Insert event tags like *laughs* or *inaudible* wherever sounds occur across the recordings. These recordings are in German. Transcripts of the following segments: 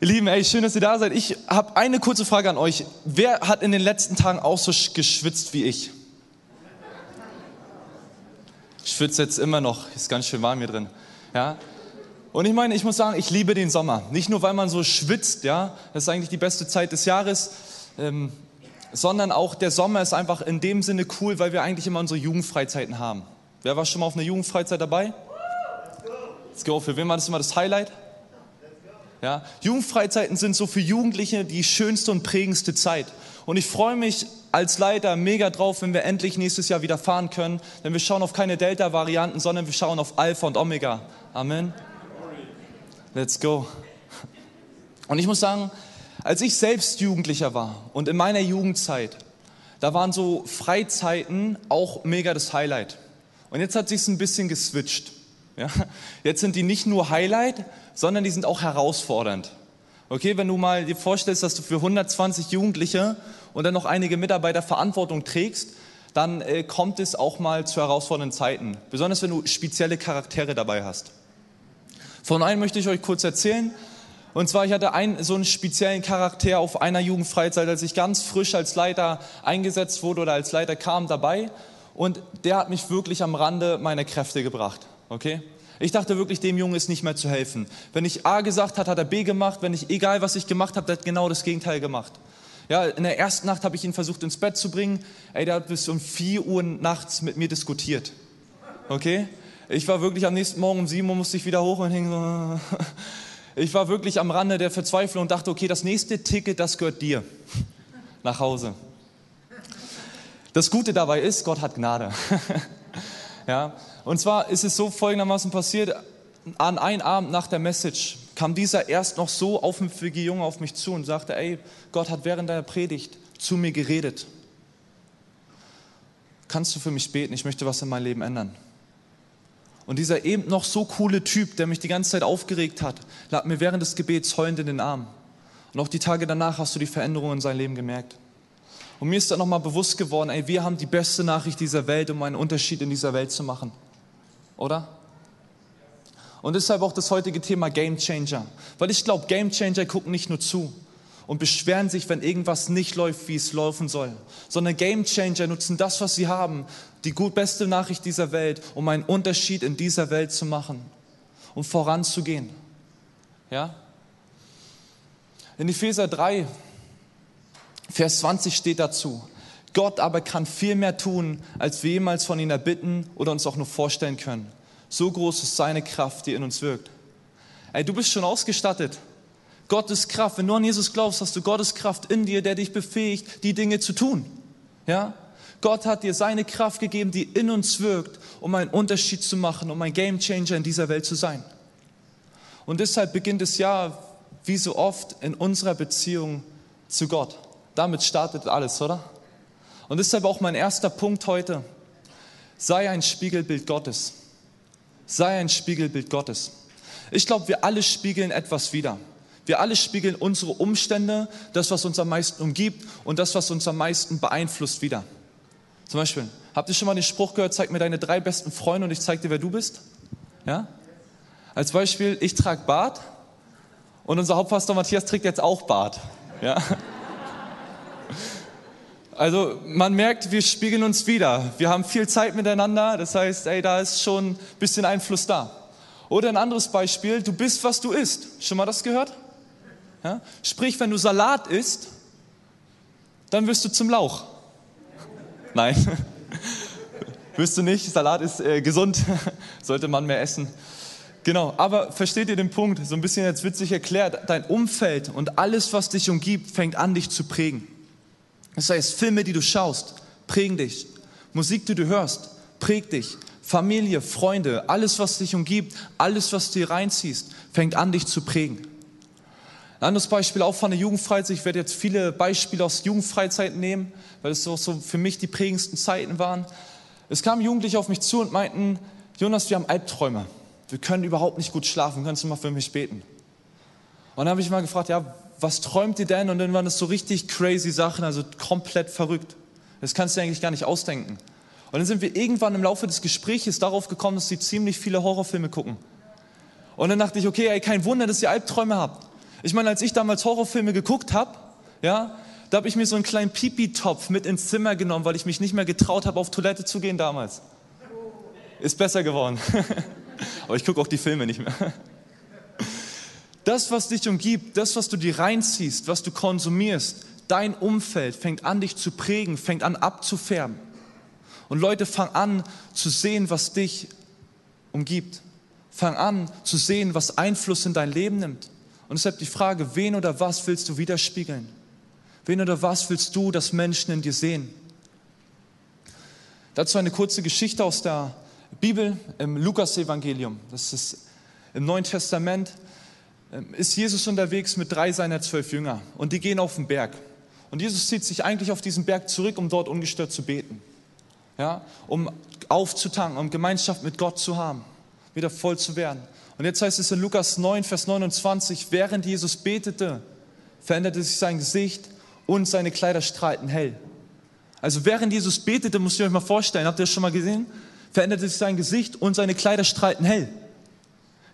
Ihr Lieben, ey, schön, dass ihr da seid. Ich habe eine kurze Frage an euch. Wer hat in den letzten Tagen auch so geschwitzt wie ich? Ich schwitze jetzt immer noch, ist ganz schön warm hier drin. Ja? Und ich meine, ich muss sagen, ich liebe den Sommer. Nicht nur, weil man so schwitzt, ja, das ist eigentlich die beste Zeit des Jahres, ähm, sondern auch der Sommer ist einfach in dem Sinne cool, weil wir eigentlich immer unsere Jugendfreizeiten haben. Wer war schon mal auf einer Jugendfreizeit dabei? Let's go. Für wen war das immer das Highlight? Ja, Jugendfreizeiten sind so für Jugendliche die schönste und prägendste Zeit. Und ich freue mich als Leiter mega drauf, wenn wir endlich nächstes Jahr wieder fahren können. Denn wir schauen auf keine Delta-Varianten, sondern wir schauen auf Alpha und Omega. Amen. Let's go. Und ich muss sagen, als ich selbst Jugendlicher war und in meiner Jugendzeit, da waren so Freizeiten auch mega das Highlight. Und jetzt hat sich ein bisschen geswitcht. Ja? Jetzt sind die nicht nur Highlight, sondern die sind auch herausfordernd. Okay, wenn du mal dir vorstellst, dass du für 120 Jugendliche und dann noch einige Mitarbeiter Verantwortung trägst, dann äh, kommt es auch mal zu herausfordernden Zeiten. Besonders wenn du spezielle Charaktere dabei hast. Von einem möchte ich euch kurz erzählen. Und zwar, ich hatte einen, so einen speziellen Charakter auf einer Jugendfreizeit, als ich ganz frisch als Leiter eingesetzt wurde oder als Leiter kam dabei. Und der hat mich wirklich am Rande meiner Kräfte gebracht. Okay? Ich dachte wirklich, dem Jungen ist nicht mehr zu helfen. Wenn ich A gesagt hat, hat er B gemacht. Wenn ich, egal was ich gemacht habe, der hat genau das Gegenteil gemacht. Ja, in der ersten Nacht habe ich ihn versucht ins Bett zu bringen. Ey, der hat bis um 4 Uhr nachts mit mir diskutiert. Okay? Ich war wirklich am nächsten Morgen um 7 Uhr musste ich wieder hoch und hing so. *laughs* Ich war wirklich am Rande der Verzweiflung und dachte, okay, das nächste Ticket, das gehört dir. *laughs* Nach Hause. Das Gute dabei ist, Gott hat Gnade. *laughs* Ja, und zwar ist es so folgendermaßen passiert, an einem Abend nach der Message kam dieser erst noch so aufmüpfige Junge auf mich zu und sagte, ey, Gott hat während deiner Predigt zu mir geredet. Kannst du für mich beten? Ich möchte was in meinem Leben ändern. Und dieser eben noch so coole Typ, der mich die ganze Zeit aufgeregt hat, lag mir während des Gebets heulend in den Arm. Und auch die Tage danach hast du die Veränderung in seinem Leben gemerkt. Und mir ist dann nochmal bewusst geworden, ey, wir haben die beste Nachricht dieser Welt, um einen Unterschied in dieser Welt zu machen. Oder? Und deshalb auch das heutige Thema Game Changer. Weil ich glaube, Game Changer gucken nicht nur zu und beschweren sich, wenn irgendwas nicht läuft, wie es laufen soll, sondern Game Changer nutzen das, was sie haben, die gut beste Nachricht dieser Welt, um einen Unterschied in dieser Welt zu machen und um voranzugehen. Ja? In Epheser 3, Vers 20 steht dazu. Gott aber kann viel mehr tun, als wir jemals von ihm erbitten oder uns auch nur vorstellen können. So groß ist seine Kraft, die in uns wirkt. Ey, du bist schon ausgestattet. Gottes Kraft, wenn du an Jesus glaubst, hast du Gottes Kraft in dir, der dich befähigt, die Dinge zu tun. Ja? Gott hat dir seine Kraft gegeben, die in uns wirkt, um einen Unterschied zu machen, um ein Gamechanger in dieser Welt zu sein. Und deshalb beginnt es ja, wie so oft, in unserer Beziehung zu Gott. Damit startet alles, oder? Und deshalb auch mein erster Punkt heute. Sei ein Spiegelbild Gottes. Sei ein Spiegelbild Gottes. Ich glaube, wir alle spiegeln etwas wider. Wir alle spiegeln unsere Umstände, das, was uns am meisten umgibt und das, was uns am meisten beeinflusst, wieder. Zum Beispiel, habt ihr schon mal den Spruch gehört, zeig mir deine drei besten Freunde und ich zeig dir, wer du bist? Ja? Als Beispiel, ich trage Bart und unser Hauptpastor Matthias trägt jetzt auch Bart. Ja? Also man merkt, wir spiegeln uns wieder. Wir haben viel Zeit miteinander, das heißt, ey, da ist schon ein bisschen Einfluss da. Oder ein anderes Beispiel, du bist, was du isst. Schon mal das gehört? Ja? Sprich, wenn du Salat isst, dann wirst du zum Lauch. Nein, *laughs* wirst du nicht. Salat ist äh, gesund, *laughs* sollte man mehr essen. Genau, aber versteht ihr den Punkt? So ein bisschen jetzt witzig erklärt. Dein Umfeld und alles, was dich umgibt, fängt an, dich zu prägen. Das heißt, Filme, die du schaust, prägen dich. Musik, die du hörst, prägt dich. Familie, Freunde, alles, was dich umgibt, alles, was du dir reinziehst, fängt an, dich zu prägen. Ein anderes Beispiel auch von der Jugendfreizeit. Ich werde jetzt viele Beispiele aus Jugendfreizeiten nehmen, weil es auch so für mich die prägendsten Zeiten waren. Es kamen Jugendliche auf mich zu und meinten, Jonas, wir haben Albträume. Wir können überhaupt nicht gut schlafen. Kannst du mal für mich beten? Und dann habe ich mal gefragt, ja, was träumt ihr denn? Und dann waren das so richtig crazy Sachen, also komplett verrückt. Das kannst du eigentlich gar nicht ausdenken. Und dann sind wir irgendwann im Laufe des Gesprächs darauf gekommen, dass sie ziemlich viele Horrorfilme gucken. Und dann dachte ich, okay, ey, kein Wunder, dass ihr Albträume habt. Ich meine, als ich damals Horrorfilme geguckt habe, ja, da habe ich mir so einen kleinen Pipi-Topf mit ins Zimmer genommen, weil ich mich nicht mehr getraut habe, auf Toilette zu gehen damals. Ist besser geworden. *laughs* Aber ich gucke auch die Filme nicht mehr. Das, was dich umgibt, das, was du dir reinziehst, was du konsumierst, dein Umfeld fängt an, dich zu prägen, fängt an abzufärben. Und Leute fangen an zu sehen, was dich umgibt. Fang an zu sehen, was Einfluss in dein Leben nimmt. Und deshalb die Frage, wen oder was willst du widerspiegeln? Wen oder was willst du, dass Menschen in dir sehen? Dazu eine kurze Geschichte aus der Bibel im Lukas-Evangelium. Das ist im Neuen Testament. Ähm, ist Jesus unterwegs mit drei seiner zwölf Jünger und die gehen auf den Berg. Und Jesus zieht sich eigentlich auf diesen Berg zurück, um dort ungestört zu beten. Ja, um aufzutanken, um Gemeinschaft mit Gott zu haben, wieder voll zu werden. Und jetzt heißt es in Lukas 9, Vers 29, während Jesus betete, veränderte sich sein Gesicht und seine Kleider strahlten hell. Also während Jesus betete, müsst ihr euch mal vorstellen, habt ihr das schon mal gesehen? Veränderte sich sein Gesicht und seine Kleider strahlten hell.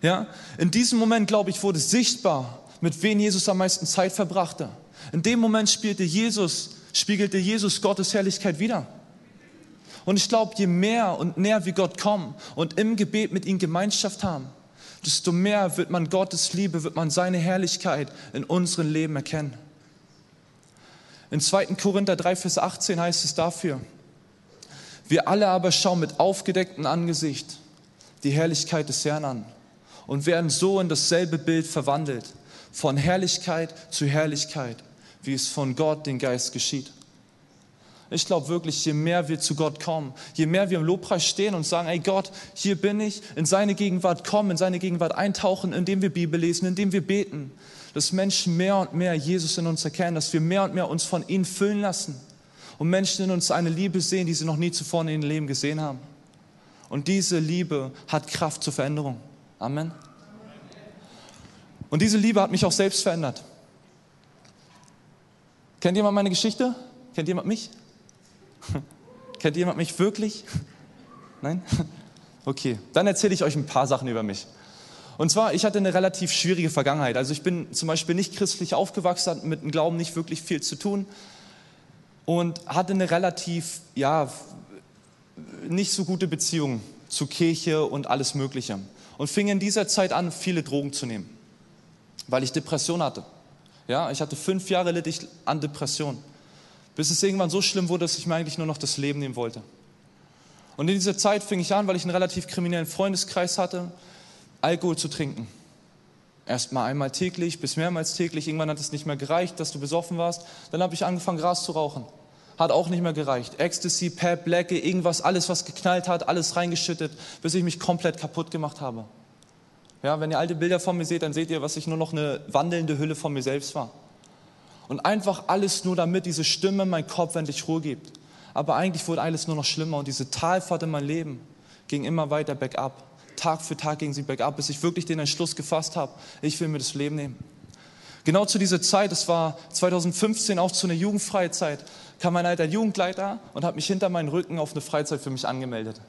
Ja? In diesem Moment, glaube ich, wurde sichtbar, mit wem Jesus am meisten Zeit verbrachte. In dem Moment spielte Jesus, spiegelte Jesus Gottes Herrlichkeit wieder. Und ich glaube, je mehr und näher wir Gott kommen und im Gebet mit ihm Gemeinschaft haben, desto mehr wird man Gottes Liebe, wird man seine Herrlichkeit in unserem Leben erkennen. In 2. Korinther 3, Vers 18 heißt es dafür, wir alle aber schauen mit aufgedecktem Angesicht die Herrlichkeit des Herrn an und werden so in dasselbe Bild verwandelt, von Herrlichkeit zu Herrlichkeit, wie es von Gott, den Geist, geschieht. Ich glaube wirklich, je mehr wir zu Gott kommen, je mehr wir im Lobpreis stehen und sagen, ey Gott, hier bin ich, in seine Gegenwart kommen, in seine Gegenwart eintauchen, indem wir Bibel lesen, indem wir beten, dass Menschen mehr und mehr Jesus in uns erkennen, dass wir mehr und mehr uns von ihm füllen lassen und Menschen in uns eine Liebe sehen, die sie noch nie zuvor in ihrem Leben gesehen haben. Und diese Liebe hat Kraft zur Veränderung. Amen. Und diese Liebe hat mich auch selbst verändert. Kennt jemand meine Geschichte? Kennt jemand mich? *laughs* Kennt jemand mich wirklich? *laughs* Nein? *laughs* Okay, dann erzähle ich euch ein paar Sachen über mich. Und zwar, ich hatte eine relativ schwierige Vergangenheit. Also ich bin zum Beispiel nicht christlich aufgewachsen, hatte mit dem Glauben nicht wirklich viel zu tun und hatte eine relativ, ja, nicht so gute Beziehung zu Kirche und alles Mögliche. Und fing in dieser Zeit an, viele Drogen zu nehmen, weil ich Depression hatte. Ja, ich hatte fünf Jahre litt ich an Depression bis es irgendwann so schlimm wurde, dass ich mir eigentlich nur noch das Leben nehmen wollte. Und in dieser Zeit fing ich an, weil ich einen relativ kriminellen Freundeskreis hatte, Alkohol zu trinken. Erst mal einmal täglich, bis mehrmals täglich. Irgendwann hat es nicht mehr gereicht, dass du besoffen warst. Dann habe ich angefangen, Gras zu rauchen. Hat auch nicht mehr gereicht. Ecstasy, Pep, Blacke, irgendwas, alles, was geknallt hat, alles reingeschüttet, bis ich mich komplett kaputt gemacht habe. Ja, wenn ihr alte Bilder von mir seht, dann seht ihr, was ich nur noch eine wandelnde Hülle von mir selbst war. Und einfach alles nur, damit diese Stimme in meinen Kopf endlich Ruhe gibt. Aber eigentlich wurde alles nur noch schlimmer und diese Talfahrt in mein Leben ging immer weiter bergab. Tag für Tag ging sie bergab, bis ich wirklich den Entschluss gefasst habe, ich will mir das Leben nehmen. Genau zu dieser Zeit, das war 2015 auch zu einer Jugendfreizeit, kam mein alter Jugendleiter und hat mich hinter meinen Rücken auf eine Freizeit für mich angemeldet.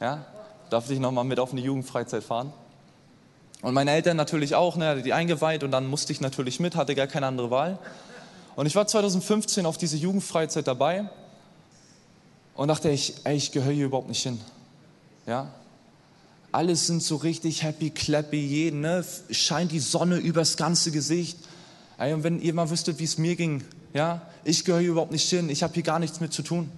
Ja, darf ich nochmal mit auf eine Jugendfreizeit fahren? Und meine Eltern natürlich auch, ne, die eingeweiht und dann musste ich natürlich mit, hatte gar keine andere Wahl. Und ich war 2015 auf diese Jugendfreizeit dabei und dachte ich, ich gehöre hier überhaupt nicht hin. Ja? Alles sind so richtig happy, clappy, jeden, ne? scheint die Sonne übers ganze Gesicht. Ey, und wenn ihr mal wüsstet, wie es mir ging, ja, ich gehöre hier überhaupt nicht hin, ich habe hier gar nichts mit zu tun.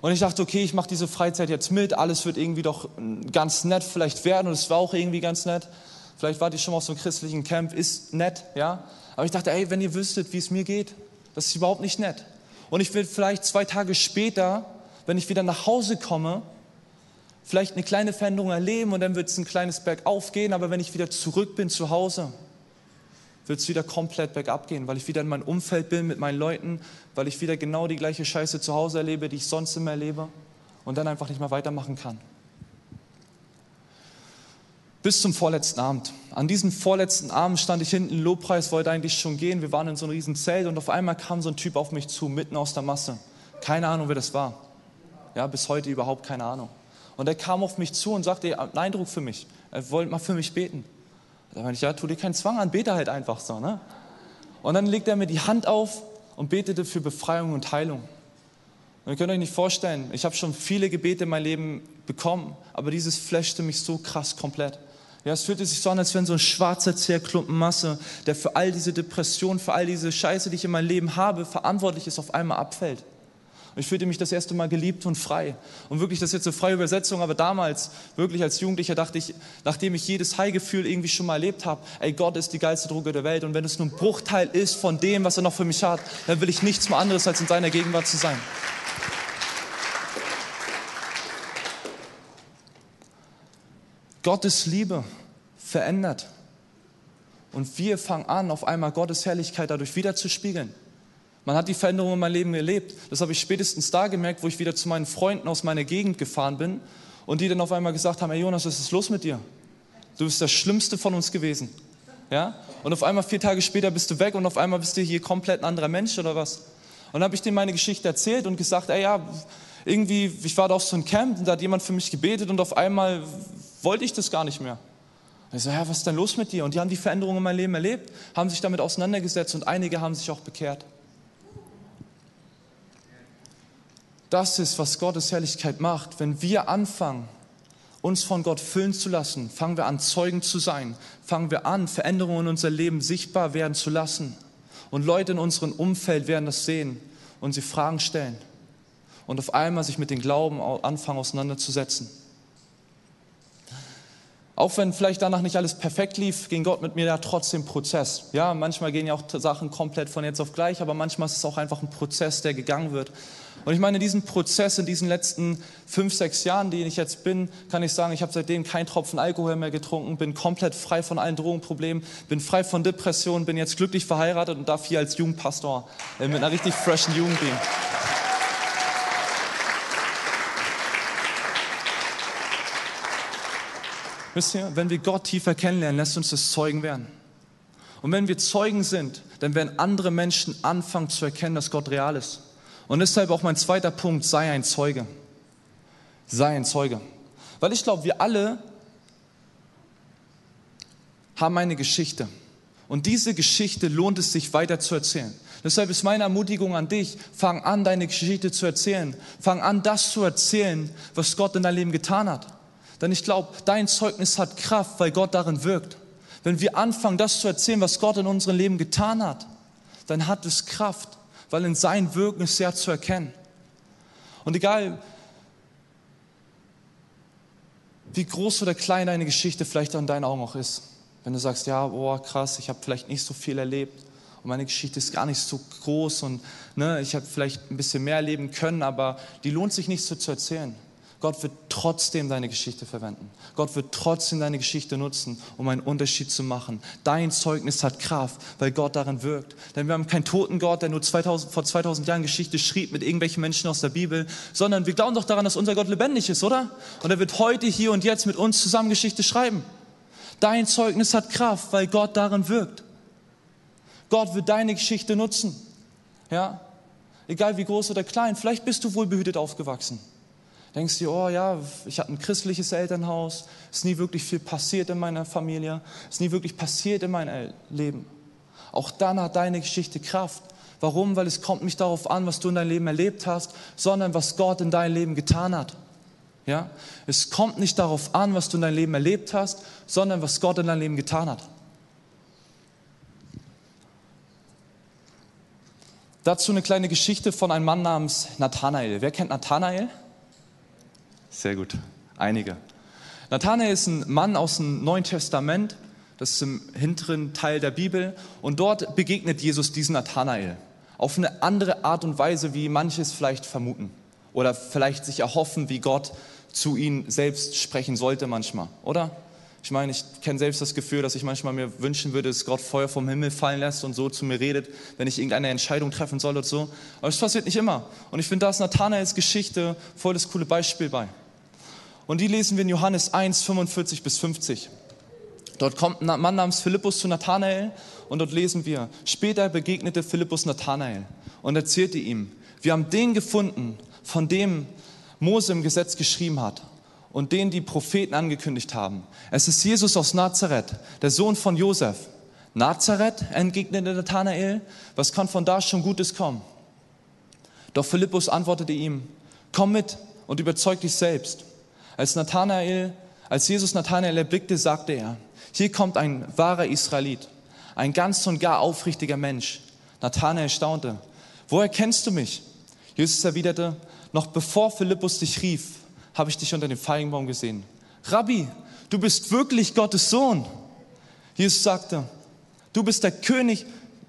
Und ich dachte, okay, ich mache diese Freizeit jetzt mit, alles wird irgendwie doch ganz nett vielleicht werden und es war auch irgendwie ganz nett. Vielleicht wart ihr schon mal auf so einem christlichen Camp, ist nett, ja. Aber ich dachte, ey, wenn ihr wüsstet, wie es mir geht, das ist überhaupt nicht nett. Und ich will vielleicht zwei Tage später, wenn ich wieder nach Hause komme, vielleicht eine kleine Veränderung erleben und dann wird es ein kleines Bergauf gehen, aber wenn ich wieder zurück bin zu Hause, wird es wieder komplett bergab gehen, weil ich wieder in meinem Umfeld bin mit meinen Leuten, weil ich wieder genau die gleiche Scheiße zu Hause erlebe, die ich sonst immer erlebe und dann einfach nicht mehr weitermachen kann bis zum vorletzten Abend. An diesem vorletzten Abend stand ich hinten, Lobpreis wollte eigentlich schon gehen. Wir waren in so einem riesen Zelt und auf einmal kam so ein Typ auf mich zu, mitten aus der Masse. Keine Ahnung, wer das war. Ja, bis heute überhaupt keine Ahnung. Und er kam auf mich zu und sagte, er hat einen Eindruck für mich. Er wollte mal für mich beten. Da meine ich, ja, tu dir keinen Zwang an, bete halt einfach so. Ne? Und dann legt er mir die Hand auf und betete für Befreiung und Heilung. Und ihr könnt euch nicht vorstellen, ich habe schon viele Gebete in meinem Leben bekommen, aber dieses flashte mich so krass komplett. Ja, es fühlte sich so an, als wenn so ein schwarzer Zerklumpen Masse, der für all diese Depressionen, für all diese Scheiße, die ich in meinem Leben habe, verantwortlich ist, auf einmal abfällt. Und ich fühlte mich das erste Mal geliebt und frei. Und wirklich, das ist jetzt eine freie Übersetzung, aber damals, wirklich als Jugendlicher, dachte ich, nachdem ich jedes High-Gefühl irgendwie schon mal erlebt habe, ey, Gott ist die geilste Droge der Welt. Und wenn es nur ein Bruchteil ist von dem, was er noch für mich hat, dann will ich nichts mehr anderes, als in seiner Gegenwart zu sein. Gottes Liebe verändert. Und wir fangen an, auf einmal Gottes Herrlichkeit dadurch wieder zu spiegeln. Man hat die Veränderung in meinem Leben erlebt. Das habe ich spätestens da gemerkt, wo ich wieder zu meinen Freunden aus meiner Gegend gefahren bin und die dann auf einmal gesagt haben, hey Jonas, was ist los mit dir? Du bist das Schlimmste von uns gewesen. Ja? Und auf einmal vier Tage später bist du weg und auf einmal bist du hier komplett ein anderer Mensch oder was? Und dann habe ich denen meine Geschichte erzählt und gesagt, ey ja, irgendwie, ich war da auf so einem Camp und da hat jemand für mich gebetet und auf einmal wollte ich das gar nicht mehr. Und ich so, ja, was ist denn los mit dir? Und die haben die Veränderungen in meinem Leben erlebt, haben sich damit auseinandergesetzt und einige haben sich auch bekehrt. Das ist, was Gottes Herrlichkeit macht. Wenn wir anfangen, uns von Gott füllen zu lassen, fangen wir an, Zeugen zu sein, fangen wir an, Veränderungen in unser Leben sichtbar werden zu lassen. Und Leute in unserem Umfeld werden das sehen und sie Fragen stellen und auf einmal sich mit dem Glauben anfangen auseinanderzusetzen. Auch wenn vielleicht danach nicht alles perfekt lief, ging Gott mit mir da trotzdem Prozess. Ja, manchmal gehen ja auch Sachen komplett von jetzt auf gleich, aber manchmal ist es auch einfach ein Prozess, der gegangen wird. Und ich meine, in diesem Prozess, in diesen letzten fünf, sechs Jahren, die ich jetzt bin, kann ich sagen, ich habe seitdem keinen Tropfen Alkohol mehr getrunken, bin komplett frei von allen Drogenproblemen, bin frei von Depressionen, bin jetzt glücklich verheiratet und darf hier als Jugendpastor äh, mit einer richtig freshen Jugend dienen. Wisst ihr, wenn wir Gott tiefer kennenlernen, lässt uns das Zeugen werden. Und wenn wir Zeugen sind, dann werden andere Menschen anfangen zu erkennen, dass Gott real ist. Und deshalb auch mein zweiter Punkt, sei ein Zeuge. Sei ein Zeuge. Weil ich glaube, wir alle haben eine Geschichte. Und diese Geschichte lohnt es sich weiter zu erzählen. Deshalb ist meine Ermutigung an dich, fang an, deine Geschichte zu erzählen. Fang an, das zu erzählen, was Gott in deinem Leben getan hat. Denn ich glaube, dein Zeugnis hat Kraft, weil Gott darin wirkt. Wenn wir anfangen, das zu erzählen, was Gott in unserem Leben getan hat, dann hat es Kraft weil in sein Wirken ist sehr zu erkennen. Und egal, wie groß oder klein deine Geschichte vielleicht an deinen Augen auch ist, wenn du sagst, ja, boah, krass, ich habe vielleicht nicht so viel erlebt und meine Geschichte ist gar nicht so groß und ne, ich habe vielleicht ein bisschen mehr erleben können, aber die lohnt sich nicht so zu erzählen. Gott wird trotzdem deine Geschichte verwenden. Gott wird trotzdem deine Geschichte nutzen, um einen Unterschied zu machen. Dein Zeugnis hat Kraft, weil Gott darin wirkt. Denn wir haben keinen toten Gott, der nur 2000, vor 2000 Jahren Geschichte schrieb mit irgendwelchen Menschen aus der Bibel, sondern wir glauben doch daran, dass unser Gott lebendig ist, oder? Und er wird heute, hier und jetzt mit uns zusammen Geschichte schreiben. Dein Zeugnis hat Kraft, weil Gott darin wirkt. Gott wird deine Geschichte nutzen. Ja? Egal wie groß oder klein. Vielleicht bist du wohlbehütet aufgewachsen denkst du, oh ja, ich hatte ein christliches Elternhaus, ist nie wirklich viel passiert in meiner Familie, ist nie wirklich passiert in meinem Leben. Auch dann hat deine Geschichte Kraft. Warum? Weil es kommt nicht darauf an, was du in deinem Leben erlebt hast, sondern was Gott in deinem Leben getan hat. Ja? Es kommt nicht darauf an, was du in deinem Leben erlebt hast, sondern was Gott in deinem Leben getan hat. Dazu eine kleine Geschichte von einem Mann namens Nathanael. Wer kennt Nathanael? Sehr gut. Einige. Nathanael ist ein Mann aus dem Neuen Testament, das ist im hinteren Teil der Bibel, und dort begegnet Jesus diesen Nathanael auf eine andere Art und Weise, wie manche es vielleicht vermuten oder vielleicht sich erhoffen, wie Gott zu ihnen selbst sprechen sollte manchmal, oder? Ich meine, ich kenne selbst das Gefühl, dass ich manchmal mir wünschen würde, dass Gott Feuer vom Himmel fallen lässt und so zu mir redet, wenn ich irgendeine Entscheidung treffen soll oder so. Aber es passiert nicht immer. Und ich finde, da ist Nathanaels Geschichte voll das coole Beispiel bei. Und die lesen wir in Johannes 1, 45 bis 50. Dort kommt ein Mann namens Philippus zu Nathanael und dort lesen wir, später begegnete Philippus Nathanael und erzählte ihm, wir haben den gefunden, von dem Mose im Gesetz geschrieben hat und den die Propheten angekündigt haben. Es ist Jesus aus Nazareth, der Sohn von Josef. Nazareth, entgegnete Nathanael, was kann von da schon Gutes kommen? Doch Philippus antwortete ihm, komm mit und überzeug dich selbst. Als Nathanael, als Jesus Nathanael erblickte, sagte er, hier kommt ein wahrer Israelit, ein ganz und gar aufrichtiger Mensch. Nathanael staunte, woher kennst du mich? Jesus erwiderte, noch bevor Philippus dich rief, habe ich dich unter dem Feigenbaum gesehen. Rabbi, du bist wirklich Gottes Sohn. Jesus sagte, du bist der König,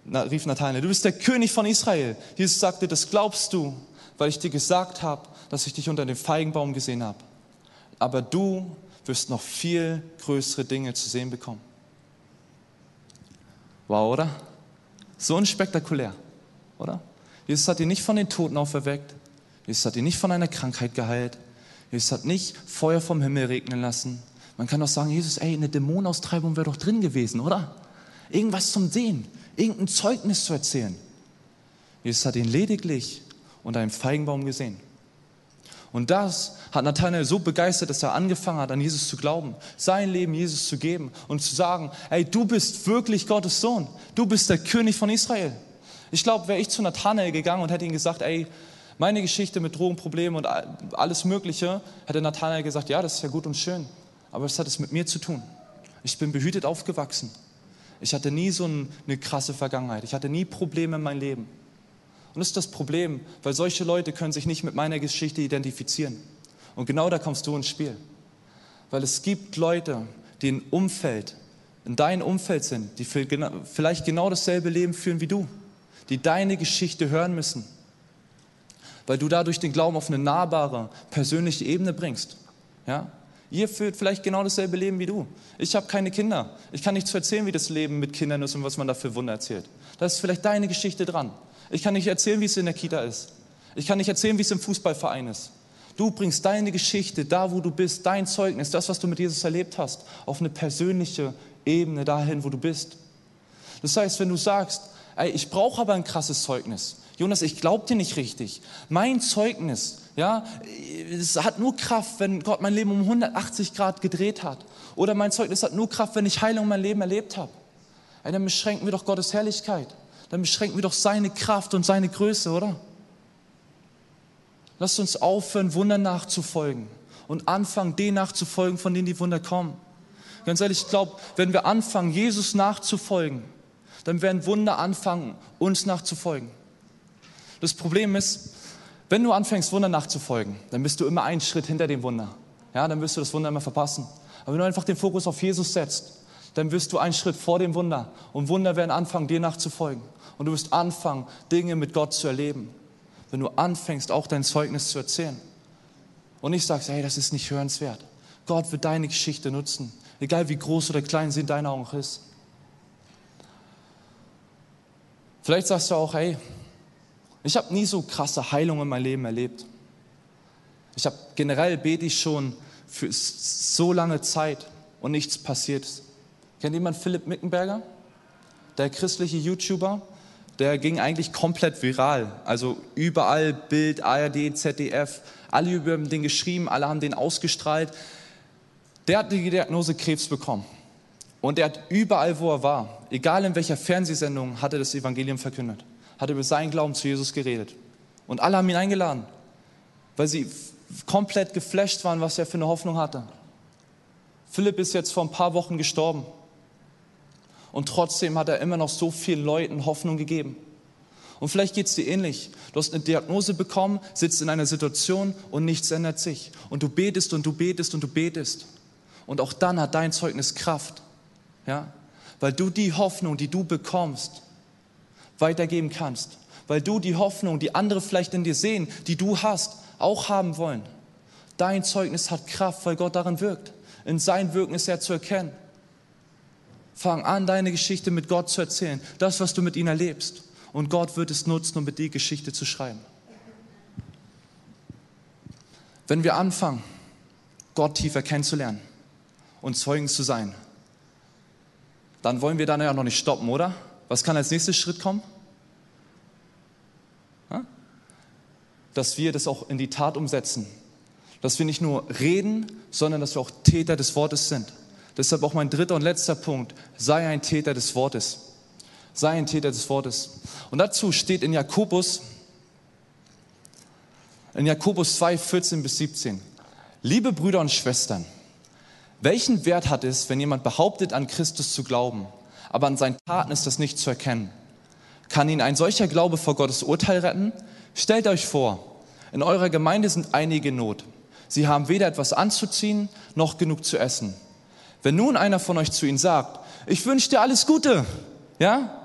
na, rief Nathanael, du bist der König von Israel. Jesus sagte, das glaubst du, weil ich dir gesagt habe, dass ich dich unter dem Feigenbaum gesehen habe. Aber du wirst noch viel größere Dinge zu sehen bekommen. Wow, oder? So unspektakulär, oder? Jesus hat ihn nicht von den Toten auferweckt. Jesus hat ihn nicht von einer Krankheit geheilt. Jesus hat nicht Feuer vom Himmel regnen lassen. Man kann doch sagen, Jesus, ey, eine Dämonenaustreibung wäre doch drin gewesen, oder? Irgendwas zum Sehen, irgendein Zeugnis zu erzählen. Jesus hat ihn lediglich unter einem Feigenbaum gesehen. Und das hat Nathanael so begeistert, dass er angefangen hat, an Jesus zu glauben, sein Leben Jesus zu geben und zu sagen, ey, du bist wirklich Gottes Sohn, du bist der König von Israel. Ich glaube, wäre ich zu Nathanael gegangen und hätte ihm gesagt, ey, meine Geschichte mit Drogenproblemen und alles Mögliche, hätte Nathanael gesagt, ja, das ist ja gut und schön, aber was hat es mit mir zu tun? Ich bin behütet aufgewachsen. Ich hatte nie so eine krasse Vergangenheit. Ich hatte nie Probleme in meinem Leben. Und das ist das Problem, weil solche Leute können sich nicht mit meiner Geschichte identifizieren. Und genau da kommst du ins Spiel. Weil es gibt Leute, die in Umfeld, in deinem Umfeld sind, die vielleicht genau dasselbe Leben führen wie du, die deine Geschichte hören müssen weil du dadurch den Glauben auf eine nahbare, persönliche Ebene bringst. Ja? Ihr führt vielleicht genau dasselbe Leben wie du. Ich habe keine Kinder. Ich kann nichts erzählen, wie das Leben mit Kindern ist und was man da für Wunder erzählt. Da ist vielleicht deine Geschichte dran. Ich kann nicht erzählen, wie es in der Kita ist. Ich kann nicht erzählen, wie es im Fußballverein ist. Du bringst deine Geschichte, da wo du bist, dein Zeugnis, das, was du mit Jesus erlebt hast, auf eine persönliche Ebene dahin, wo du bist. Das heißt, wenn du sagst, ey, ich brauche aber ein krasses Zeugnis, Jonas, ich glaube dir nicht richtig. Mein Zeugnis, ja, es hat nur Kraft, wenn Gott mein Leben um 180 Grad gedreht hat. Oder mein Zeugnis hat nur Kraft, wenn ich Heilung in meinem Leben erlebt habe. Dann beschränken wir doch Gottes Herrlichkeit. Dann beschränken wir doch seine Kraft und seine Größe, oder? Lasst uns aufhören, Wunder nachzufolgen und anfangen, denen nachzufolgen, von denen die Wunder kommen. Ganz ehrlich, ich glaube, wenn wir anfangen, Jesus nachzufolgen, dann werden Wunder anfangen, uns nachzufolgen. Das Problem ist, wenn du anfängst, Wunder nachzufolgen, dann bist du immer einen Schritt hinter dem Wunder. Ja, dann wirst du das Wunder immer verpassen. Aber wenn du einfach den Fokus auf Jesus setzt, dann wirst du einen Schritt vor dem Wunder. Und Wunder werden anfangen, dir nachzufolgen. Und du wirst anfangen, Dinge mit Gott zu erleben. Wenn du anfängst, auch dein Zeugnis zu erzählen. Und nicht sagst, hey, das ist nicht hörenswert. Gott wird deine Geschichte nutzen. Egal wie groß oder klein sie in deinen Augen ist. Vielleicht sagst du auch, hey, ich habe nie so krasse Heilungen in meinem Leben erlebt. Ich habe generell bete ich schon für so lange Zeit und nichts passiert. Kennt jemand Philipp Mickenberger? Der christliche YouTuber, der ging eigentlich komplett viral. Also überall Bild, ARD, ZDF, alle über den geschrieben, alle haben den ausgestrahlt. Der hat die Diagnose Krebs bekommen. Und er hat überall, wo er war, egal in welcher Fernsehsendung, hat er das Evangelium verkündet hat über seinen Glauben zu Jesus geredet. Und alle haben ihn eingeladen, weil sie komplett geflasht waren, was er für eine Hoffnung hatte. Philipp ist jetzt vor ein paar Wochen gestorben. Und trotzdem hat er immer noch so vielen Leuten Hoffnung gegeben. Und vielleicht geht es dir ähnlich. Du hast eine Diagnose bekommen, sitzt in einer Situation und nichts ändert sich. Und du betest und du betest und du betest. Und auch dann hat dein Zeugnis Kraft. Ja? Weil du die Hoffnung, die du bekommst, weitergeben kannst, weil du die Hoffnung, die andere vielleicht in dir sehen, die du hast, auch haben wollen. Dein Zeugnis hat Kraft, weil Gott darin wirkt. In sein Wirken ist er zu erkennen. Fang an, deine Geschichte mit Gott zu erzählen, das, was du mit ihm erlebst. Und Gott wird es nutzen, um mit dir Geschichte zu schreiben. Wenn wir anfangen, Gott tiefer kennenzulernen und Zeugen zu sein, dann wollen wir dann ja noch nicht stoppen, oder? Was kann als nächster Schritt kommen? Dass wir das auch in die Tat umsetzen. dass wir nicht nur reden, sondern dass wir auch Täter des Wortes sind. Deshalb auch mein dritter und letzter Punkt, sei ein Täter des Wortes. Sei ein Täter des Wortes. Und dazu steht in Jakobus, in Jakobus 2, 14 bis 17. Liebe Brüder und Schwestern, welchen Wert hat es, wenn jemand behauptet, an Christus zu glauben, aber an seinen Taten ist das nicht zu erkennen? Kann ihn ein solcher Glaube vor Gottes Urteil retten? Stellt euch vor, in eurer Gemeinde sind einige Not. Sie haben weder etwas anzuziehen noch genug zu essen. Wenn nun einer von euch zu ihnen sagt, ich wünsche dir alles Gute, ja?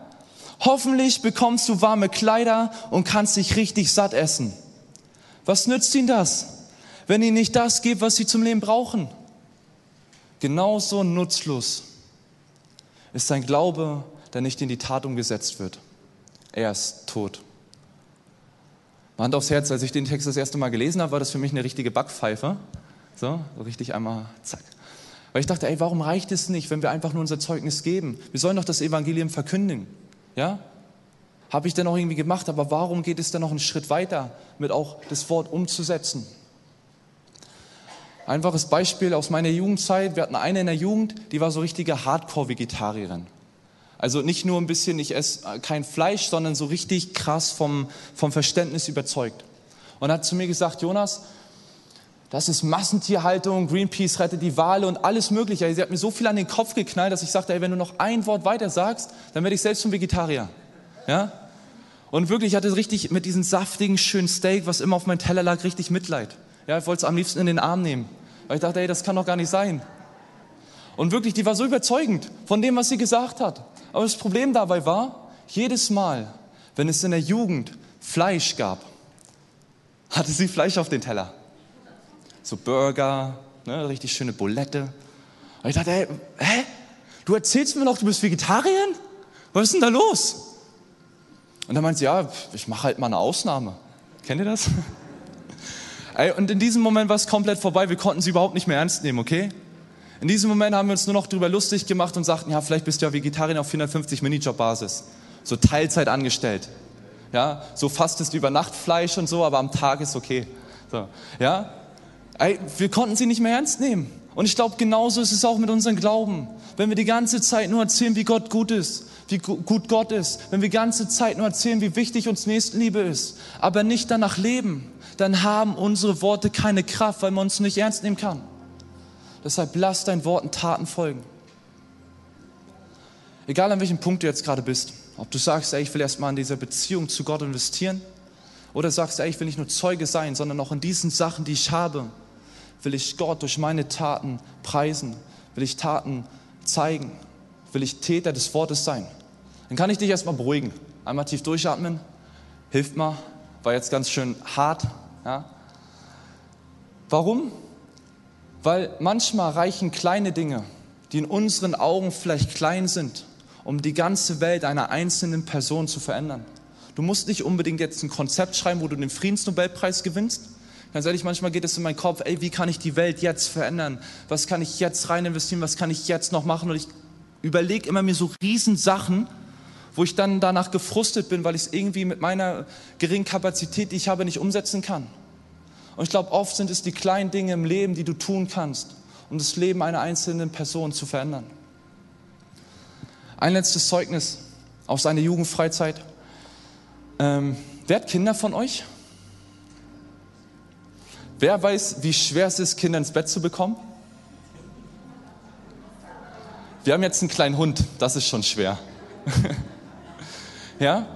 Hoffentlich bekommst du warme Kleider und kannst dich richtig satt essen. Was nützt ihnen das, wenn ihr nicht das gebt, was sie zum Leben brauchen? Genauso nutzlos ist ein Glaube, der nicht in die Tat umgesetzt wird. Er ist tot. Hand aufs Herz, als ich den Text das erste Mal gelesen habe, war das für mich eine richtige Backpfeife. So, so richtig einmal zack. Weil ich dachte, ey, warum reicht es nicht, wenn wir einfach nur unser Zeugnis geben? Wir sollen doch das Evangelium verkündigen. Ja? Habe ich denn auch irgendwie gemacht, aber warum geht es dann noch einen Schritt weiter, mit auch das Wort umzusetzen? Einfaches Beispiel aus meiner Jugendzeit. Wir hatten eine in der Jugend, die war so richtige Hardcore-Vegetarierin. Also nicht nur ein bisschen, ich esse kein Fleisch, sondern so richtig krass vom, vom Verständnis überzeugt. Und hat zu mir gesagt, Jonas, das ist Massentierhaltung, Greenpeace rettet die Wale und alles Mögliche. Sie hat mir so viel an den Kopf geknallt, dass ich sagte, ey, wenn du noch ein Wort weiter sagst, dann werde ich selbst zum Vegetarier. Ja? Und wirklich, ich hatte richtig mit diesem saftigen, schönen Steak, was immer auf meinem Teller lag, richtig Mitleid. Ja, ich wollte es am liebsten in den Arm nehmen. Weil ich dachte, ey, das kann doch gar nicht sein. Und wirklich, die war so überzeugend von dem, was sie gesagt hat. Aber das Problem dabei war, jedes Mal, wenn es in der Jugend Fleisch gab, hatte sie Fleisch auf den Teller. So Burger, ne, richtig schöne Bulette. Und ich dachte, ey, hä? Du erzählst mir noch, du bist Vegetarierin? Was ist denn da los? Und dann meint sie, ja, ich mache halt mal eine Ausnahme. Kennt ihr das? *laughs* Ey, und in diesem Moment war es komplett vorbei. Wir konnten sie überhaupt nicht mehr ernst nehmen, okay? In diesem Moment haben wir uns nur noch darüber lustig gemacht und sagten, ja, vielleicht bist du ja Vegetarier auf 450 Minijob-Basis. So Teilzeit angestellt. Ja, so fastest über Nacht Fleisch und so, aber am Tag ist okay. So, ja? Wir konnten sie nicht mehr ernst nehmen. Und ich glaube, genauso ist es auch mit unserem Glauben. Wenn wir die ganze Zeit nur erzählen, wie Gott gut ist, wie gut Gott ist, wenn wir die ganze Zeit nur erzählen, wie wichtig uns Nächstenliebe ist, aber nicht danach leben, dann haben unsere Worte keine Kraft, weil man uns nicht ernst nehmen kann. Deshalb lass deinen Worten Taten folgen. Egal an welchem Punkt du jetzt gerade bist, ob du sagst, ey, ich will erstmal in dieser Beziehung zu Gott investieren, oder sagst, ey, ich will nicht nur Zeuge sein, sondern auch in diesen Sachen, die ich habe, will ich Gott durch meine Taten preisen, will ich Taten zeigen, will ich Täter des Wortes sein. Dann kann ich dich erstmal beruhigen. Einmal tief durchatmen, hilft mal, war jetzt ganz schön hart, ja? Warum? Weil manchmal reichen kleine Dinge, die in unseren Augen vielleicht klein sind, um die ganze Welt einer einzelnen Person zu verändern. Du musst nicht unbedingt jetzt ein Konzept schreiben, wo du den Friedensnobelpreis gewinnst. Ganz ehrlich, manchmal geht es in meinen Kopf, ey, wie kann ich die Welt jetzt verändern? Was kann ich jetzt rein investieren? Was kann ich jetzt noch machen? Und ich überlege immer mir so Riesensachen, wo ich dann danach gefrustet bin, weil ich es irgendwie mit meiner geringen Kapazität, die ich habe, nicht umsetzen kann. Und ich glaube, oft sind es die kleinen Dinge im Leben, die du tun kannst, um das Leben einer einzelnen Person zu verändern. Ein letztes Zeugnis aus einer Jugendfreizeit. Ähm, wer hat Kinder von euch? Wer weiß, wie schwer es ist, Kinder ins Bett zu bekommen? Wir haben jetzt einen kleinen Hund, das ist schon schwer. *laughs* ja?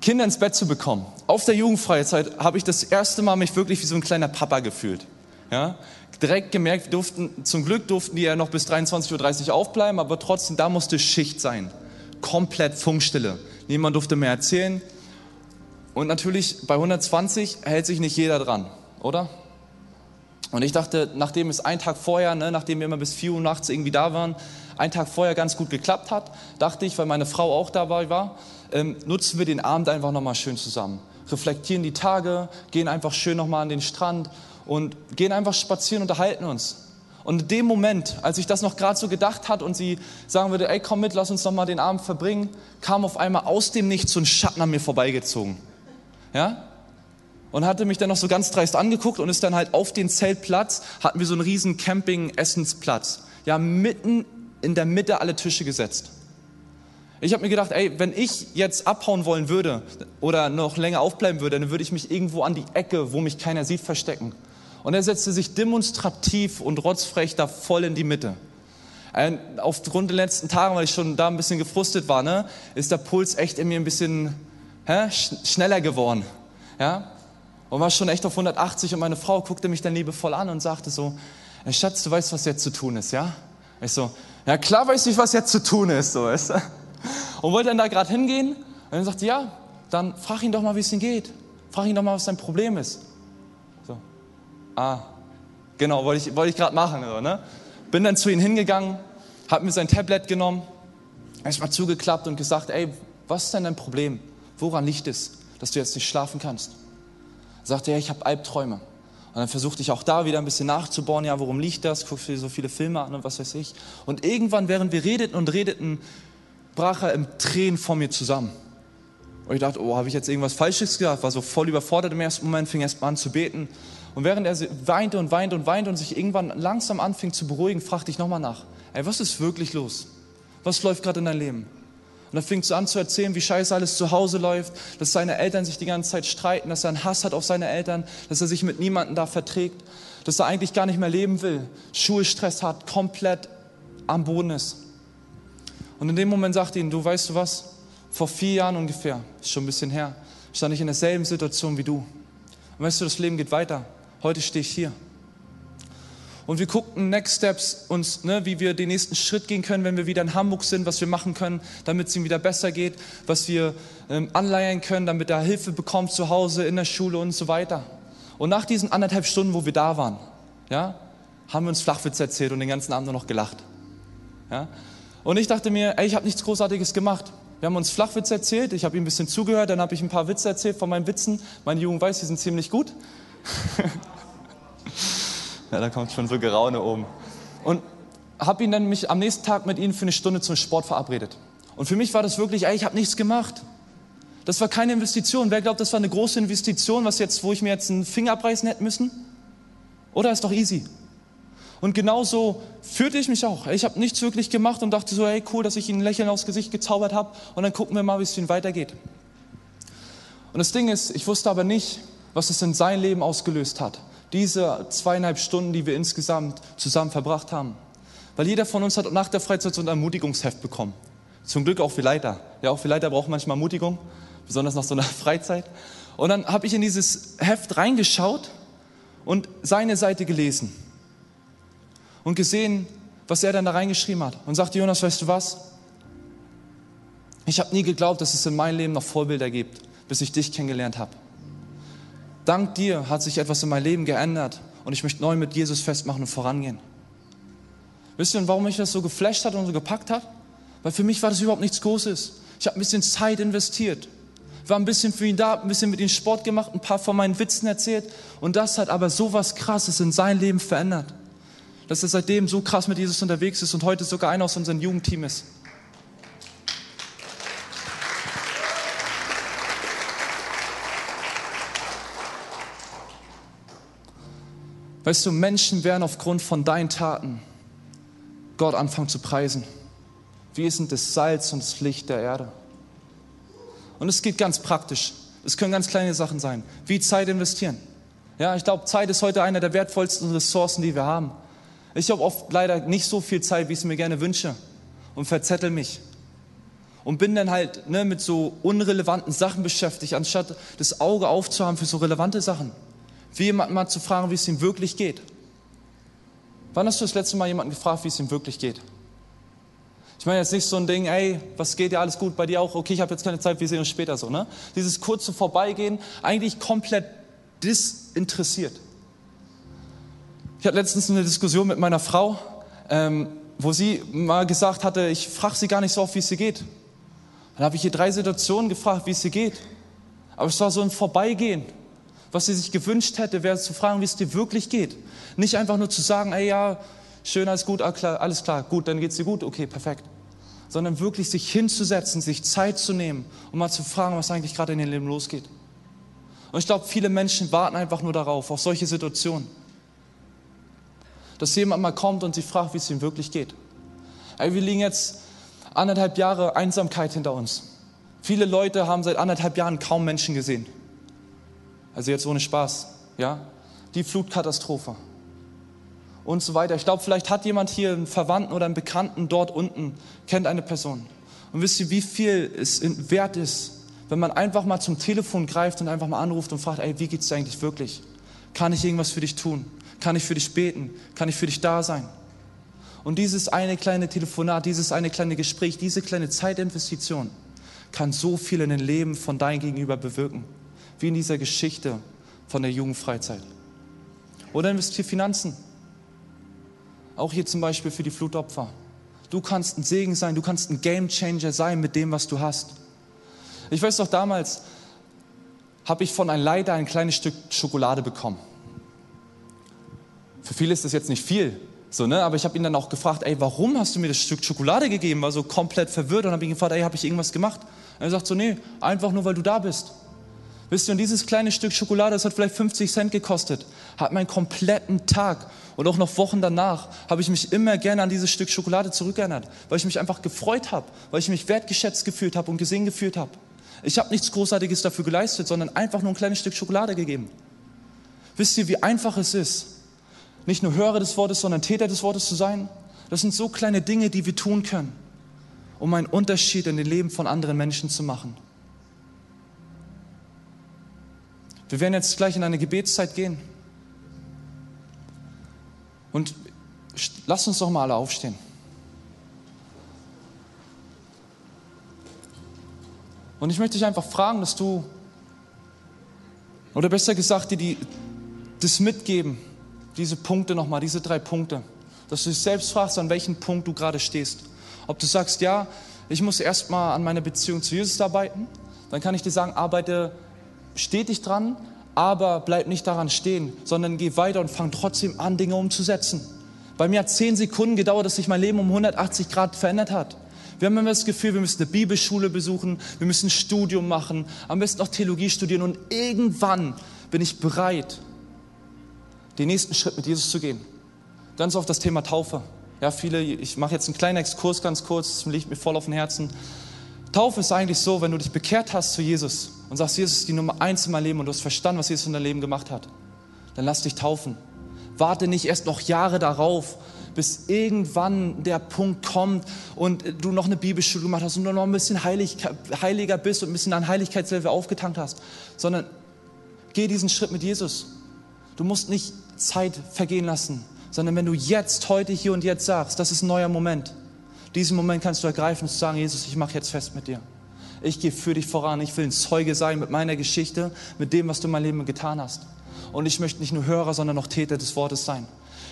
Kinder ins Bett zu bekommen. Auf der Jugendfreizeit habe ich das erste Mal mich wirklich wie so ein kleiner Papa gefühlt. Ja? Direkt gemerkt, durften, zum Glück durften die ja noch bis 23.30 Uhr aufbleiben, aber trotzdem, da musste Schicht sein. Komplett Funkstille. Niemand durfte mehr erzählen. Und natürlich, bei 120 hält sich nicht jeder dran, oder? Und ich dachte, nachdem es einen Tag vorher, ne, nachdem wir immer bis 4 Uhr nachts irgendwie da waren, ein Tag vorher ganz gut geklappt hat, dachte ich, weil meine Frau auch dabei war, ähm, nutzen wir den Abend einfach nochmal schön zusammen. Reflektieren die Tage, gehen einfach schön nochmal an den Strand und gehen einfach spazieren, unterhalten uns. Und in dem Moment, als ich das noch gerade so gedacht hat und sie sagen würde, ey, komm mit, lass uns nochmal den Abend verbringen, kam auf einmal aus dem Nichts so ein Schatten an mir vorbeigezogen. Ja? Und hatte mich dann noch so ganz dreist angeguckt und ist dann halt auf den Zeltplatz, hatten wir so einen riesen Camping-Essensplatz. Ja, mitten in der Mitte alle Tische gesetzt. Ich habe mir gedacht, ey, wenn ich jetzt abhauen wollen würde oder noch länger aufbleiben würde, dann würde ich mich irgendwo an die Ecke, wo mich keiner sieht, verstecken. Und er setzte sich demonstrativ und rotzfrech da voll in die Mitte. Aufgrund der letzten Tage, weil ich schon da ein bisschen gefrustet war, ne, ist der Puls echt in mir ein bisschen hä, schneller geworden. Ja? Und war schon echt auf 180 und meine Frau guckte mich dann liebevoll an und sagte so, Schatz, du weißt, was jetzt zu tun ist, ja? Ich so, ja klar weiß ich, was jetzt zu tun ist, so du? Und wollte dann da gerade hingehen und dann sagte, ja, dann frag ihn doch mal, wie es ihm geht. Frag ihn doch mal, was sein Problem ist. So, ah, genau, wollte ich, wollte ich gerade machen. So, ne? Bin dann zu ihm hingegangen, habe mir sein Tablet genommen, erstmal zugeklappt und gesagt, ey, was ist denn dein Problem? Woran liegt es, dass du jetzt nicht schlafen kannst? Sagte er, ich habe Albträume. Und dann versuchte ich auch da wieder ein bisschen nachzubauen, ja, worum liegt das? Guckst du dir so viele Filme an und was weiß ich. Und irgendwann, während wir redeten und redeten, brach er im Tränen vor mir zusammen. Und ich dachte, oh, habe ich jetzt irgendwas Falsches gesagt? War so voll überfordert im ersten Moment, fing erst mal an zu beten. Und während er weinte und weinte und weinte und sich irgendwann langsam anfing zu beruhigen, fragte ich nochmal nach, ey, was ist wirklich los? Was läuft gerade in deinem Leben? Und er fing so an zu erzählen, wie scheiße alles zu Hause läuft, dass seine Eltern sich die ganze Zeit streiten, dass er einen Hass hat auf seine Eltern, dass er sich mit niemandem da verträgt, dass er eigentlich gar nicht mehr leben will, Schulstress hat, komplett am Boden ist. Und in dem Moment sagte ihn, du weißt du was, vor vier Jahren ungefähr, ist schon ein bisschen her, stand ich in derselben Situation wie du. Und weißt du, das Leben geht weiter. Heute stehe ich hier. Und wir guckten Next Steps uns, ne, wie wir den nächsten Schritt gehen können, wenn wir wieder in Hamburg sind, was wir machen können, damit es ihm wieder besser geht, was wir ähm, anleihen können, damit er Hilfe bekommt zu Hause, in der Schule und so weiter. Und nach diesen anderthalb Stunden, wo wir da waren, ja, haben wir uns Flachwitz erzählt und den ganzen Abend nur noch gelacht. Ja? Und ich dachte mir, ey, ich habe nichts Großartiges gemacht. Wir haben uns Flachwitz erzählt, ich habe ihm ein bisschen zugehört, dann habe ich ein paar Witze erzählt von meinen Witzen. Meine Jugend weiß, die sind ziemlich gut. *laughs* Ja, da kommt schon so Geraune oben. Und habe ihn dann mich am nächsten Tag mit ihnen für eine Stunde zum Sport verabredet. Und für mich war das wirklich, ey, ich habe nichts gemacht. Das war keine Investition. Wer glaubt, das war eine große Investition, was jetzt, wo ich mir jetzt einen Finger abreißen hätte müssen? Oder ist doch easy. Und genauso fühlte ich mich auch. Ich habe nichts wirklich gemacht und dachte so, hey, cool, dass ich ihnen ein Lächeln aufs Gesicht gezaubert habe. Und dann gucken wir mal, wie es ihnen weitergeht. Und das Ding ist, ich wusste aber nicht, was es in sein Leben ausgelöst hat diese zweieinhalb Stunden, die wir insgesamt zusammen verbracht haben. Weil jeder von uns hat nach der Freizeit so ein Ermutigungsheft bekommen. Zum Glück auch für Leiter. Ja, auch für Leiter brauchen manchmal Ermutigung, besonders nach so einer *laughs* Freizeit. Und dann habe ich in dieses Heft reingeschaut und seine Seite gelesen und gesehen, was er dann da reingeschrieben hat. Und sagte, Jonas, weißt du was? Ich habe nie geglaubt, dass es in meinem Leben noch Vorbilder gibt, bis ich dich kennengelernt habe. Dank dir hat sich etwas in meinem Leben geändert und ich möchte neu mit Jesus festmachen und vorangehen. Wisst ihr, warum mich das so geflasht hat und so gepackt hat? Weil für mich war das überhaupt nichts Großes. Ich habe ein bisschen Zeit investiert, war ein bisschen für ihn da, ein bisschen mit ihm Sport gemacht, ein paar von meinen Witzen erzählt und das hat aber so was Krasses in sein Leben verändert, dass er seitdem so krass mit Jesus unterwegs ist und heute sogar einer aus unserem Jugendteam ist. Weißt du, Menschen werden aufgrund von deinen Taten Gott anfangen zu preisen. Wir sind das Salz und das Licht der Erde. Und es geht ganz praktisch. Es können ganz kleine Sachen sein, wie Zeit investieren. Ja, ich glaube, Zeit ist heute eine der wertvollsten Ressourcen, die wir haben. Ich habe oft leider nicht so viel Zeit, wie ich es mir gerne wünsche und verzettel mich. Und bin dann halt ne, mit so unrelevanten Sachen beschäftigt, anstatt das Auge aufzuhaben für so relevante Sachen. Wie jemanden mal zu fragen, wie es ihm wirklich geht. Wann hast du das letzte Mal jemanden gefragt, wie es ihm wirklich geht? Ich meine jetzt nicht so ein Ding, ey, was geht dir alles gut bei dir auch? Okay, ich habe jetzt keine Zeit, wir sehen uns später so, ne? Dieses kurze Vorbeigehen, eigentlich komplett disinteressiert. Ich hatte letztens eine Diskussion mit meiner Frau, ähm, wo sie mal gesagt hatte, ich frage sie gar nicht so oft, wie es ihr geht. Dann habe ich ihr drei Situationen gefragt, wie es ihr geht. Aber es war so ein Vorbeigehen. Was sie sich gewünscht hätte, wäre zu fragen, wie es dir wirklich geht. Nicht einfach nur zu sagen, ey ja, schön, alles gut, alles klar, gut, dann geht es dir gut, okay, perfekt. Sondern wirklich sich hinzusetzen, sich Zeit zu nehmen, um mal zu fragen, was eigentlich gerade in ihrem Leben losgeht. Und ich glaube, viele Menschen warten einfach nur darauf, auf solche Situationen. Dass jemand mal kommt und sie fragt, wie es ihm wirklich geht. Ey, wir liegen jetzt anderthalb Jahre Einsamkeit hinter uns. Viele Leute haben seit anderthalb Jahren kaum Menschen gesehen. Also jetzt ohne Spaß, ja? Die Flutkatastrophe und so weiter. Ich glaube, vielleicht hat jemand hier einen Verwandten oder einen Bekannten dort unten, kennt eine Person. Und wisst ihr, wie viel es wert ist, wenn man einfach mal zum Telefon greift und einfach mal anruft und fragt, ey, wie geht's dir eigentlich wirklich? Kann ich irgendwas für dich tun? Kann ich für dich beten? Kann ich für dich da sein? Und dieses eine kleine Telefonat, dieses eine kleine Gespräch, diese kleine Zeitinvestition kann so viel in den Leben von deinem Gegenüber bewirken. Wie in dieser Geschichte von der Jugendfreizeit. Oder investiere Finanzen. Auch hier zum Beispiel für die Flutopfer. Du kannst ein Segen sein, du kannst ein Gamechanger sein mit dem, was du hast. Ich weiß doch, damals habe ich von einem Leiter ein kleines Stück Schokolade bekommen. Für viele ist das jetzt nicht viel, so, ne? aber ich habe ihn dann auch gefragt, ey, warum hast du mir das Stück Schokolade gegeben? War so komplett verwirrt und habe ihn gefragt, ey, habe ich irgendwas gemacht? Und er sagt so, nee, einfach nur, weil du da bist. Wisst ihr, und dieses kleine Stück Schokolade, das hat vielleicht 50 Cent gekostet, hat meinen kompletten Tag und auch noch Wochen danach habe ich mich immer gerne an dieses Stück Schokolade zurückerinnert, weil ich mich einfach gefreut habe, weil ich mich wertgeschätzt gefühlt habe und gesehen gefühlt habe. Ich habe nichts Großartiges dafür geleistet, sondern einfach nur ein kleines Stück Schokolade gegeben. Wisst ihr, wie einfach es ist, nicht nur Hörer des Wortes, sondern Täter des Wortes zu sein? Das sind so kleine Dinge, die wir tun können, um einen Unterschied in den Leben von anderen Menschen zu machen. Wir werden jetzt gleich in eine Gebetszeit gehen. Und lasst uns doch mal alle aufstehen. Und ich möchte dich einfach fragen, dass du, oder besser gesagt, dir die, das mitgeben, diese Punkte nochmal, diese drei Punkte, dass du dich selbst fragst, an welchem Punkt du gerade stehst. Ob du sagst, ja, ich muss erstmal an meiner Beziehung zu Jesus arbeiten, dann kann ich dir sagen, arbeite stetig dran, aber bleib nicht daran stehen, sondern geh weiter und fang trotzdem an, Dinge umzusetzen. Bei mir hat zehn Sekunden gedauert, dass sich mein Leben um 180 Grad verändert hat. Wir haben immer das Gefühl, wir müssen eine Bibelschule besuchen, wir müssen ein Studium machen, am besten auch Theologie studieren und irgendwann bin ich bereit, den nächsten Schritt mit Jesus zu gehen. Ganz oft das Thema Taufe. Ja, viele, ich mache jetzt einen kleinen Exkurs ganz kurz, das liegt mir voll auf dem Herzen. Taufe ist eigentlich so, wenn du dich bekehrt hast zu Jesus und sagst, Jesus ist die Nummer eins in meinem Leben und du hast verstanden, was Jesus in deinem Leben gemacht hat, dann lass dich taufen. Warte nicht erst noch Jahre darauf, bis irgendwann der Punkt kommt und du noch eine Bibelschule gemacht hast und du noch ein bisschen heilig, heiliger bist und ein bisschen an Heiligkeitslevel aufgetankt hast, sondern geh diesen Schritt mit Jesus. Du musst nicht Zeit vergehen lassen, sondern wenn du jetzt, heute, hier und jetzt sagst, das ist ein neuer Moment, diesen Moment kannst du ergreifen und sagen, Jesus, ich mache jetzt fest mit dir. Ich gehe für dich voran. Ich will ein Zeuge sein mit meiner Geschichte, mit dem, was du in meinem Leben getan hast. Und ich möchte nicht nur Hörer, sondern auch Täter des Wortes sein.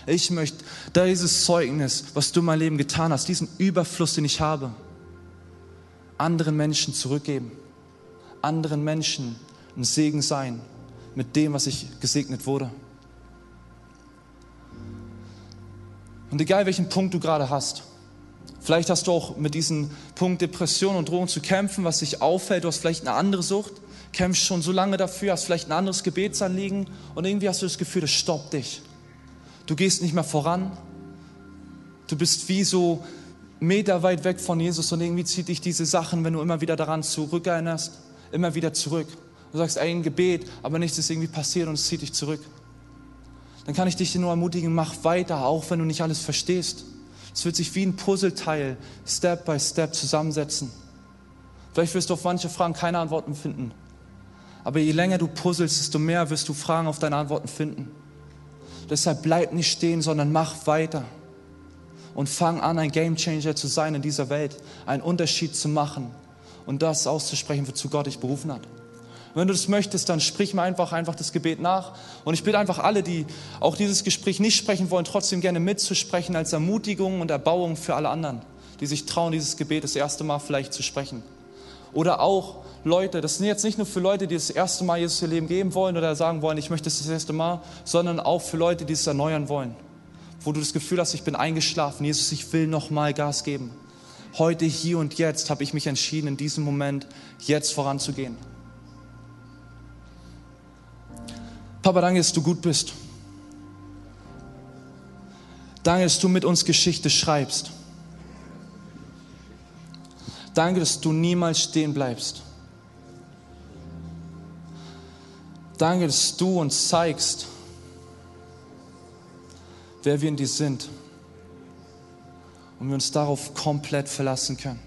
Ich möchte dieses Zeugnis, was du in meinem Leben getan hast, diesen Überfluss, den ich habe, anderen Menschen zurückgeben. Anderen Menschen ein Segen sein mit dem, was ich gesegnet wurde. Und egal welchen Punkt du gerade hast, Vielleicht hast du auch mit diesem Punkt Depression und Drohung zu kämpfen, was dich auffällt. Du hast vielleicht eine andere Sucht, kämpfst schon so lange dafür, hast vielleicht ein anderes Gebetsanliegen und irgendwie hast du das Gefühl, das stoppt dich. Du gehst nicht mehr voran. Du bist wie so Meter weit weg von Jesus und irgendwie zieht dich diese Sachen, wenn du immer wieder daran zurückerinnerst, immer wieder zurück. Du sagst, ein Gebet, aber nichts ist irgendwie passiert und es zieht dich zurück. Dann kann ich dich nur ermutigen, mach weiter, auch wenn du nicht alles verstehst. Es wird sich wie ein Puzzleteil Step by Step zusammensetzen. Vielleicht wirst du auf manche Fragen keine Antworten finden. Aber je länger du puzzelst, desto mehr wirst du Fragen auf deine Antworten finden. Deshalb bleib nicht stehen, sondern mach weiter. Und fang an, ein Gamechanger zu sein in dieser Welt, einen Unterschied zu machen und das auszusprechen, wozu Gott dich berufen hat. Wenn du das möchtest, dann sprich mir einfach, einfach das Gebet nach. Und ich bitte einfach alle, die auch dieses Gespräch nicht sprechen wollen, trotzdem gerne mitzusprechen als Ermutigung und Erbauung für alle anderen, die sich trauen, dieses Gebet das erste Mal vielleicht zu sprechen. Oder auch Leute, das sind jetzt nicht nur für Leute, die das erste Mal Jesus ihr Leben geben wollen oder sagen wollen, ich möchte es das erste Mal, sondern auch für Leute, die es erneuern wollen. Wo du das Gefühl hast, ich bin eingeschlafen, Jesus, ich will nochmal Gas geben. Heute, hier und jetzt habe ich mich entschieden, in diesem Moment jetzt voranzugehen. Papa, danke, dass du gut bist. Danke, dass du mit uns Geschichte schreibst. Danke, dass du niemals stehen bleibst. Danke, dass du uns zeigst, wer wir in dir sind und wir uns darauf komplett verlassen können.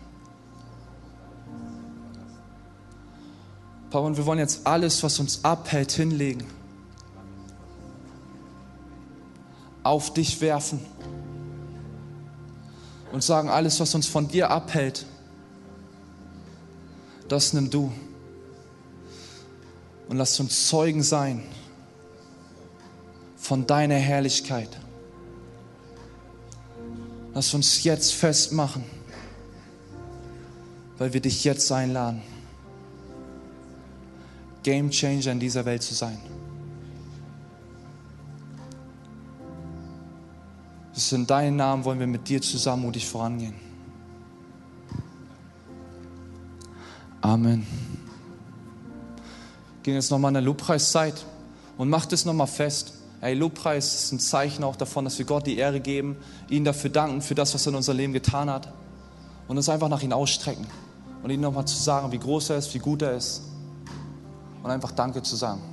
Papa, und wir wollen jetzt alles, was uns abhält, hinlegen. Auf dich werfen. Und sagen, alles, was uns von dir abhält, das nimm du. Und lass uns Zeugen sein von deiner Herrlichkeit. Lass uns jetzt festmachen, weil wir dich jetzt einladen, Game Changer in dieser Welt zu sein. Es ist in deinem Namen wollen wir mit dir zusammen mutig vorangehen. Amen. Gehen jetzt nochmal in der Lobpreiszeit und macht es nochmal fest. Hey, Lobpreis ist ein Zeichen auch davon, dass wir Gott die Ehre geben, ihn dafür danken, für das, was er in unser Leben getan hat. Und uns einfach nach ihm ausstrecken und ihm nochmal zu sagen, wie groß er ist, wie gut er ist. Und einfach Danke zu sagen.